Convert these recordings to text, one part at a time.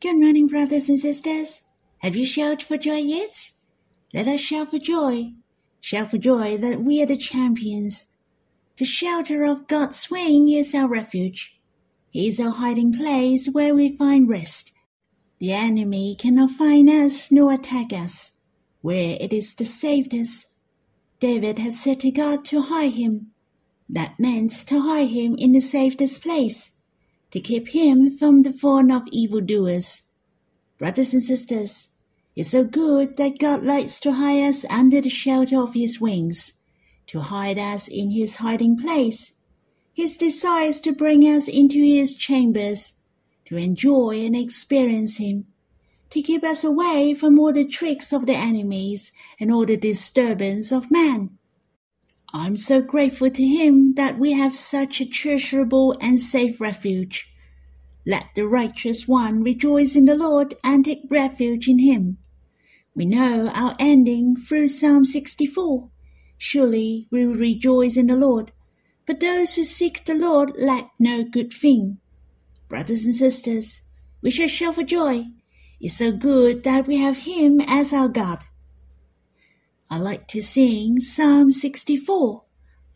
Good morning, brothers and sisters. Have you shouted for joy yet? Let us shout for joy. Shout for joy that we are the champions. The shelter of God's wing is our refuge. He is our hiding place where we find rest. The enemy cannot find us nor attack us. Where it is the safest. David had said to God to hide him. That meant to hide him in the safest place to keep him from the fawn of evildoers. Brothers and sisters, it's so good that God likes to hide us under the shelter of his wings, to hide us in his hiding place. His desire is to bring us into his chambers, to enjoy and experience him, to keep us away from all the tricks of the enemies and all the disturbance of man. I'm so grateful to Him that we have such a treasurable and safe refuge. Let the righteous one rejoice in the Lord and take refuge in Him. We know our ending through Psalm 64. Surely we will rejoice in the Lord, but those who seek the Lord lack no good thing. Brothers and sisters, we shall shout for joy. It's so good that we have Him as our God. I like to sing Psalm 64.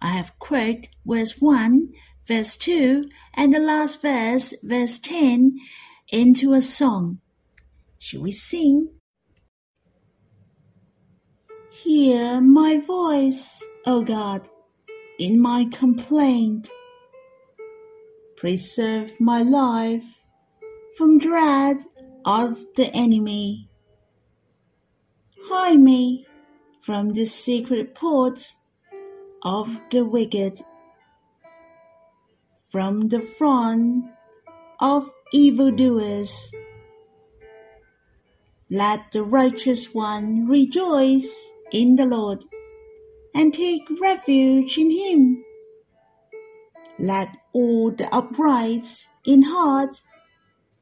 I have quoted verse 1, verse 2, and the last verse, verse 10, into a song. Shall we sing? Hear my voice, O God, in my complaint. Preserve my life from dread of the enemy. Hide me from the secret ports of the wicked, from the front of evildoers. Let the righteous one rejoice in the Lord and take refuge in him. Let all the uprights in heart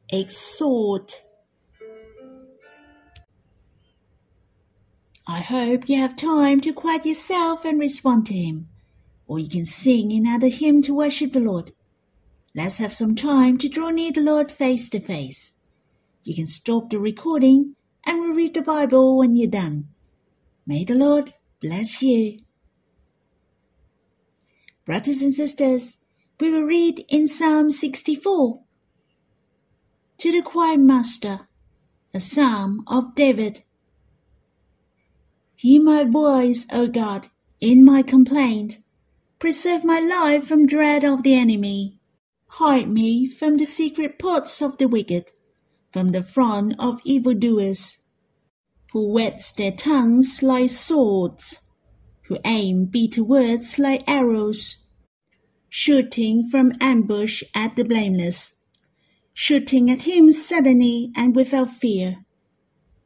exhort I hope you have time to quiet yourself and respond to Him, or you can sing another hymn to worship the Lord. Let's have some time to draw near the Lord face to face. You can stop the recording and we'll read the Bible when you're done. May the Lord bless you. Brothers and sisters, we will read in Psalm 64. To the choir master, a psalm of David. Hear my voice, O God, in my complaint. Preserve my life from dread of the enemy. Hide me from the secret plots of the wicked, from the front of evildoers, who whet their tongues like swords, who aim bitter words like arrows, shooting from ambush at the blameless, shooting at him suddenly and without fear.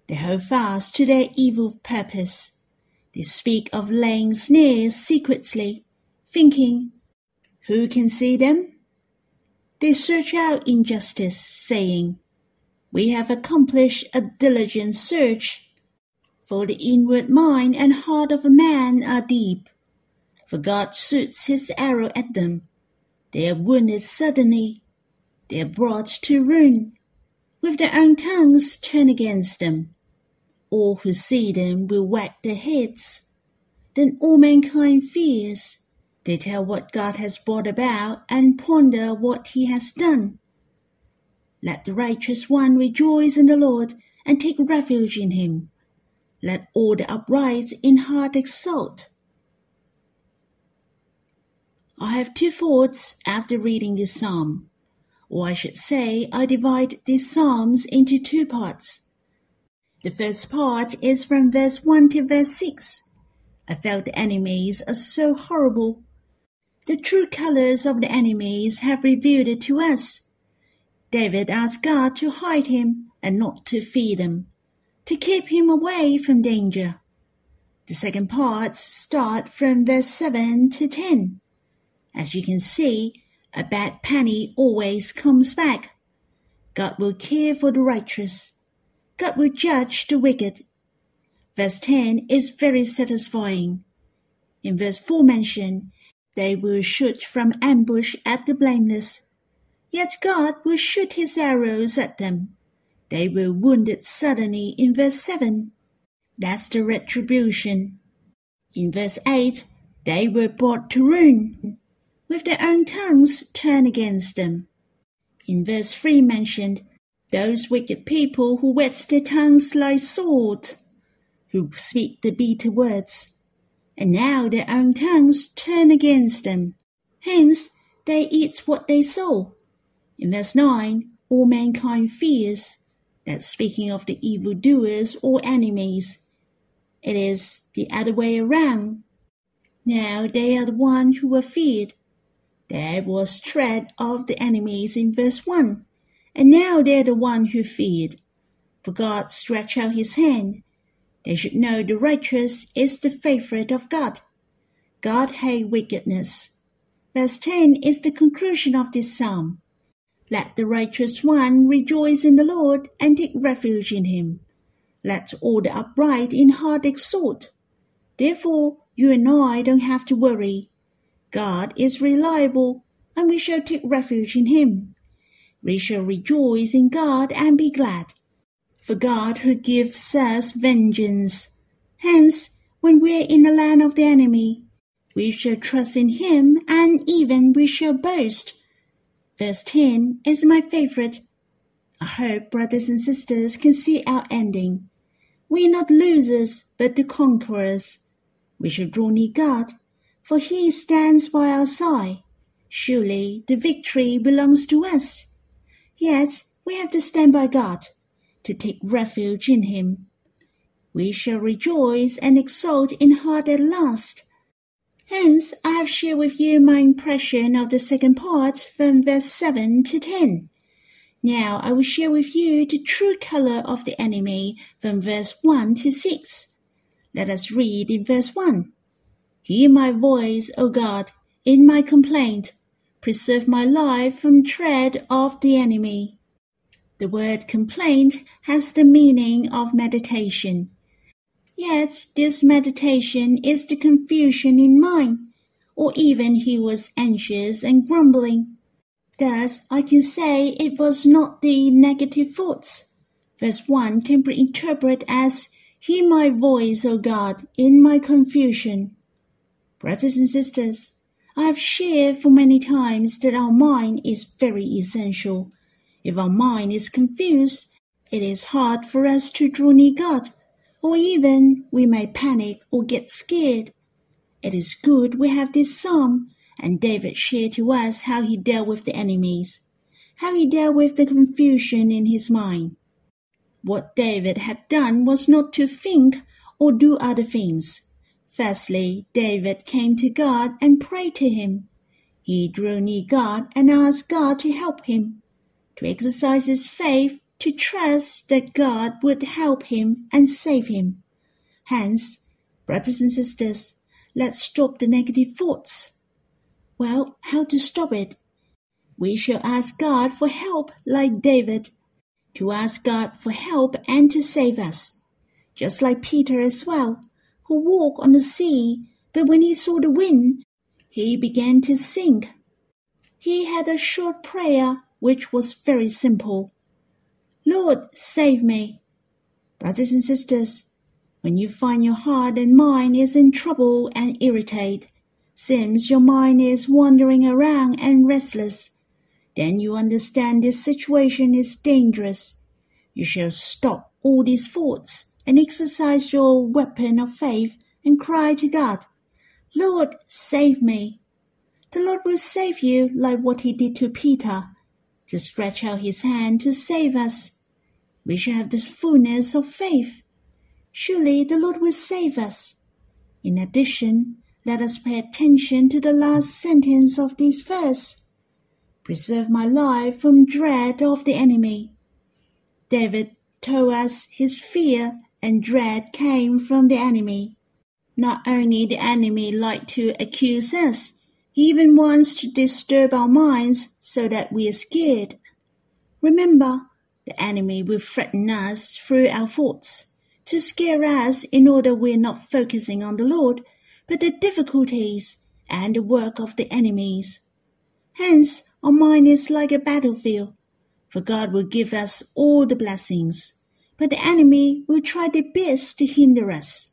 They hold fast to their evil purpose. They speak of laying snares secretly, thinking, Who can see them? They search out injustice, saying, We have accomplished a diligent search. For the inward mind and heart of a man are deep. For God shoots his arrow at them. They are wounded suddenly. They are brought to ruin. With their own tongues turn against them all who see them will wag their heads. Then all mankind fears. They tell what God has brought about and ponder what he has done. Let the righteous one rejoice in the Lord and take refuge in him. Let all the upright in heart exult. I have two thoughts after reading this psalm, or I should say, I divide these psalms into two parts. The first part is from verse 1 to verse 6. I felt the enemies are so horrible. The true colors of the enemies have revealed it to us. David asked God to hide him and not to feed him, to keep him away from danger. The second part start from verse 7 to 10. As you can see, a bad penny always comes back. God will care for the righteous. God will judge the wicked. Verse 10 is very satisfying. In verse 4 mentioned, they will shoot from ambush at the blameless. Yet God will shoot his arrows at them. they were wounded suddenly in verse 7. That's the retribution. In verse 8, they were brought to ruin, with their own tongues turn against them. In verse 3 mentioned, those wicked people who whet their tongues like swords, who speak the bitter words, and now their own tongues turn against them. Hence, they eat what they sow. In verse 9, all mankind fears that speaking of the evildoers or enemies, it is the other way around. Now they are the one who were feared. There was dread of the enemies in verse 1, and now they're the one who feared. For God stretched out his hand. They should know the righteous is the favorite of God. God hate wickedness. Verse 10 is the conclusion of this psalm. Let the righteous one rejoice in the Lord and take refuge in him. Let all the upright in heart exult. Therefore, you and I don't have to worry. God is reliable, and we shall take refuge in him. We shall rejoice in God and be glad. For God who gives us vengeance. Hence, when we are in the land of the enemy, we shall trust in him and even we shall boast Verse 10 is my favorite. I hope brothers and sisters can see our ending. We are not losers, but the conquerors. We shall draw near God, for he stands by our side. Surely the victory belongs to us. Yet we have to stand by God, to take refuge in him. We shall rejoice and exult in heart at last Hence, I have shared with you my impression of the second part from verse 7 to 10. Now I will share with you the true color of the enemy from verse 1 to 6. Let us read in verse 1. Hear my voice, O God, in my complaint. Preserve my life from dread of the enemy. The word complaint has the meaning of meditation. Yet this meditation is the confusion in mind, or even he was anxious and grumbling. Thus I can say it was not the negative thoughts. Verse 1 can be interpreted as, Hear my voice, O God, in my confusion. Brothers and sisters, I have shared for many times that our mind is very essential. If our mind is confused, it is hard for us to draw near God or even we may panic or get scared. It is good we have this psalm, and David shared to us how he dealt with the enemies, how he dealt with the confusion in his mind. What David had done was not to think or do other things. Firstly, David came to God and prayed to him. He drew near God and asked God to help him, to exercise his faith to trust that God would help him and save him. Hence, brothers and sisters, let's stop the negative thoughts. Well, how to stop it? We shall ask God for help like David, to ask God for help and to save us, just like Peter as well, who walked on the sea, but when he saw the wind, he began to sink. He had a short prayer which was very simple. Lord, save me. Brothers and sisters, when you find your heart and mind is in trouble and irritated, seems your mind is wandering around and restless, then you understand this situation is dangerous. You shall stop all these thoughts and exercise your weapon of faith and cry to God, Lord, save me. The Lord will save you like what he did to Peter, to stretch out his hand to save us we shall have this fullness of faith. Surely the Lord will save us. In addition, let us pay attention to the last sentence of this verse. Preserve my life from dread of the enemy. David told us his fear and dread came from the enemy. Not only the enemy like to accuse us, he even wants to disturb our minds so that we are scared. Remember, the enemy will threaten us through our thoughts to scare us in order we're not focusing on the Lord, but the difficulties and the work of the enemies. Hence, our mind is like a battlefield. For God will give us all the blessings, but the enemy will try their best to hinder us.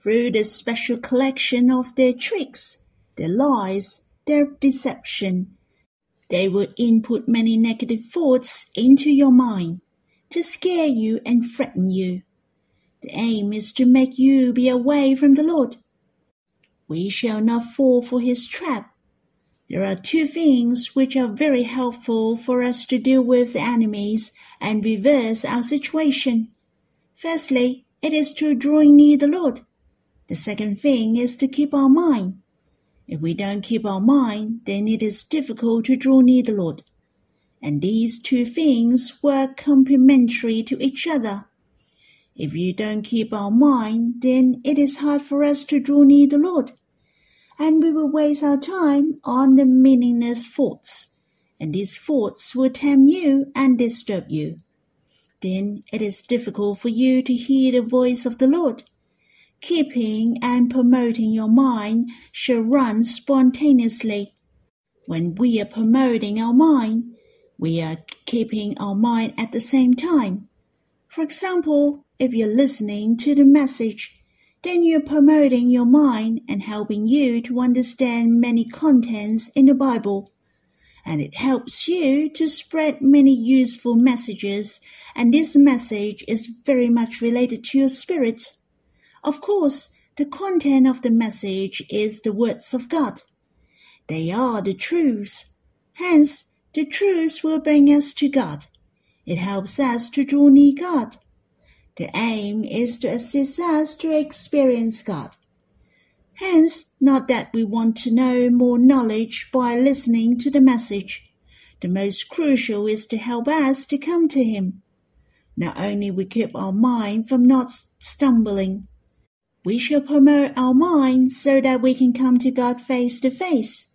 Through the special collection of their tricks, their lies, their deception, they will input many negative thoughts into your mind to scare you and threaten you. The aim is to make you be away from the Lord. We shall not fall for his trap there are two things which are very helpful for us to deal with enemies and reverse our situation. Firstly, it is to draw near the Lord. The second thing is to keep our mind. If we don't keep our mind, then it is difficult to draw near the Lord. And these two things work complementary to each other. If you don't keep our mind, then it is hard for us to draw near the Lord and we will waste our time on the meaningless thoughts, and these thoughts will tempt you and disturb you. Then it is difficult for you to hear the voice of the Lord. Keeping and promoting your mind should run spontaneously. When we are promoting our mind, we are keeping our mind at the same time. For example, if you're listening to the message then you're promoting your mind and helping you to understand many contents in the Bible. And it helps you to spread many useful messages, and this message is very much related to your spirit. Of course, the content of the message is the words of God. They are the truths. Hence, the truths will bring us to God. It helps us to draw near God. The aim is to assist us to experience God. Hence, not that we want to know more knowledge by listening to the message. The most crucial is to help us to come to Him. Not only we keep our mind from not stumbling, we shall promote our mind so that we can come to God face to face.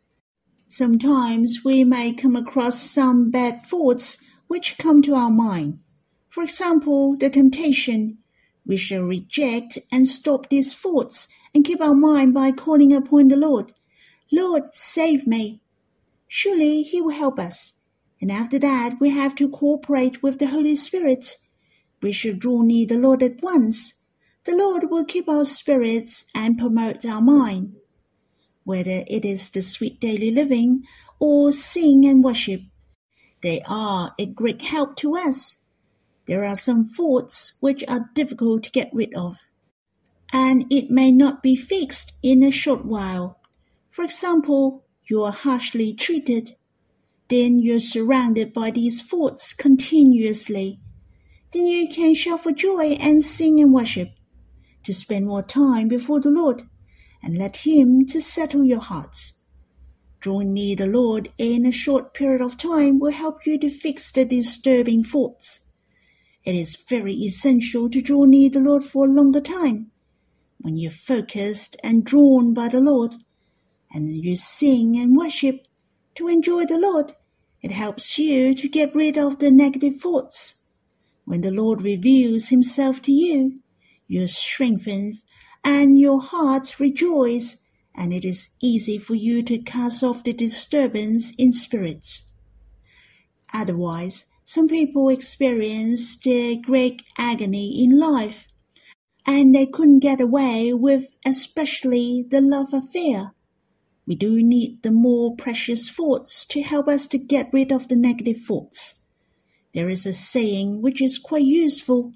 Sometimes we may come across some bad thoughts which come to our mind. For example, the temptation. We shall reject and stop these thoughts and keep our mind by calling upon the Lord. Lord, save me. Surely He will help us. And after that, we have to cooperate with the Holy Spirit. We should draw near the Lord at once. The Lord will keep our spirits and promote our mind. Whether it is the sweet daily living or sing and worship, they are a great help to us. There are some faults which are difficult to get rid of, and it may not be fixed in a short while. For example, you are harshly treated. Then you're surrounded by these faults continuously. Then you can shout for joy and sing and worship, to spend more time before the Lord, and let Him to settle your hearts. Drawing near the Lord in a short period of time will help you to fix the disturbing thoughts it is very essential to draw near the Lord for a longer time. When you're focused and drawn by the Lord, and you sing and worship to enjoy the Lord, it helps you to get rid of the negative thoughts. When the Lord reveals Himself to you, you're strengthened and your heart rejoices, and it is easy for you to cast off the disturbance in spirits. Otherwise, some people experience the great agony in life, and they couldn't get away with especially the love affair. We do need the more precious thoughts to help us to get rid of the negative thoughts. There is a saying which is quite useful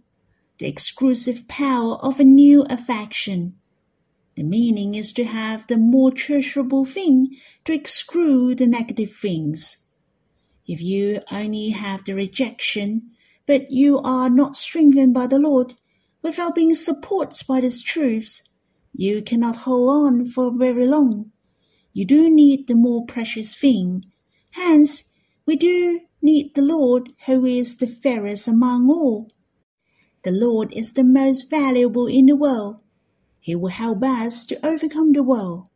the exclusive power of a new affection. The meaning is to have the more treasurable thing to exclude the negative things. If you only have the rejection, but you are not strengthened by the Lord, without being supported by these truths, you cannot hold on for very long. You do need the more precious thing. Hence, we do need the Lord who is the fairest among all. The Lord is the most valuable in the world. He will help us to overcome the world.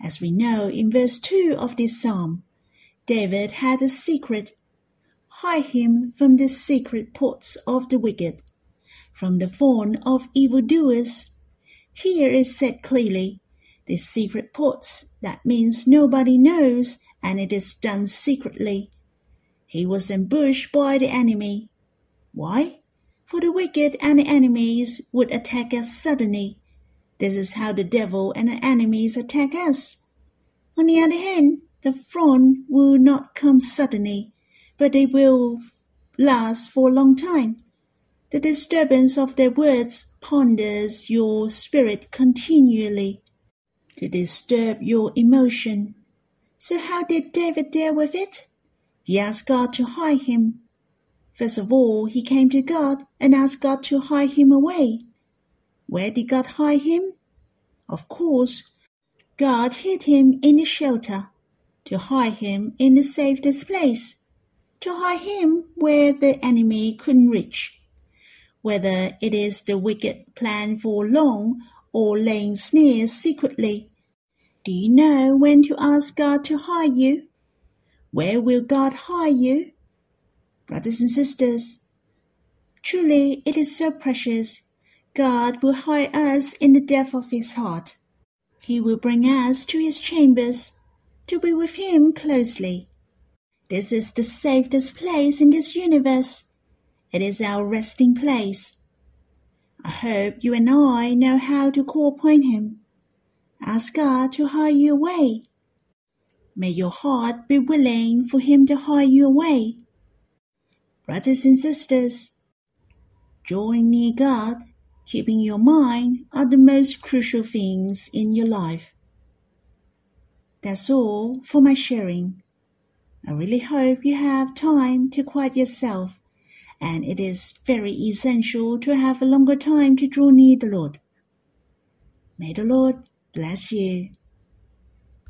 As we know in verse 2 of this psalm, David had a secret. Hide him from the secret plots of the wicked, from the phone of evildoers. Here is said clearly, the secret plots, that means nobody knows and it is done secretly. He was ambushed by the enemy. Why? For the wicked and the enemies would attack us suddenly. This is how the devil and the enemies attack us. On the other hand, the front will not come suddenly, but they will last for a long time. The disturbance of their words ponders your spirit continually to disturb your emotion. So how did David deal with it? He asked God to hide him. First of all, he came to God and asked God to hide him away. Where did God hide him? Of course, God hid him in the shelter, to hide him in the safest place, to hide him where the enemy couldn't reach. Whether it is the wicked plan for long or laying snares secretly, do you know when to ask God to hide you? Where will God hide you? Brothers and sisters, truly it is so precious. God will hide us in the depth of his heart. He will bring us to his chambers to be with him closely. This is the safest place in this universe. It is our resting place. I hope you and I know how to call upon him. Ask God to hide you away May your heart be willing for Him to hide you away. Brothers and sisters, drawing near God, keeping your mind are the most crucial things in your life. That's all for my sharing. I really hope you have time to quiet yourself, and it is very essential to have a longer time to draw near the Lord. May the Lord bless you.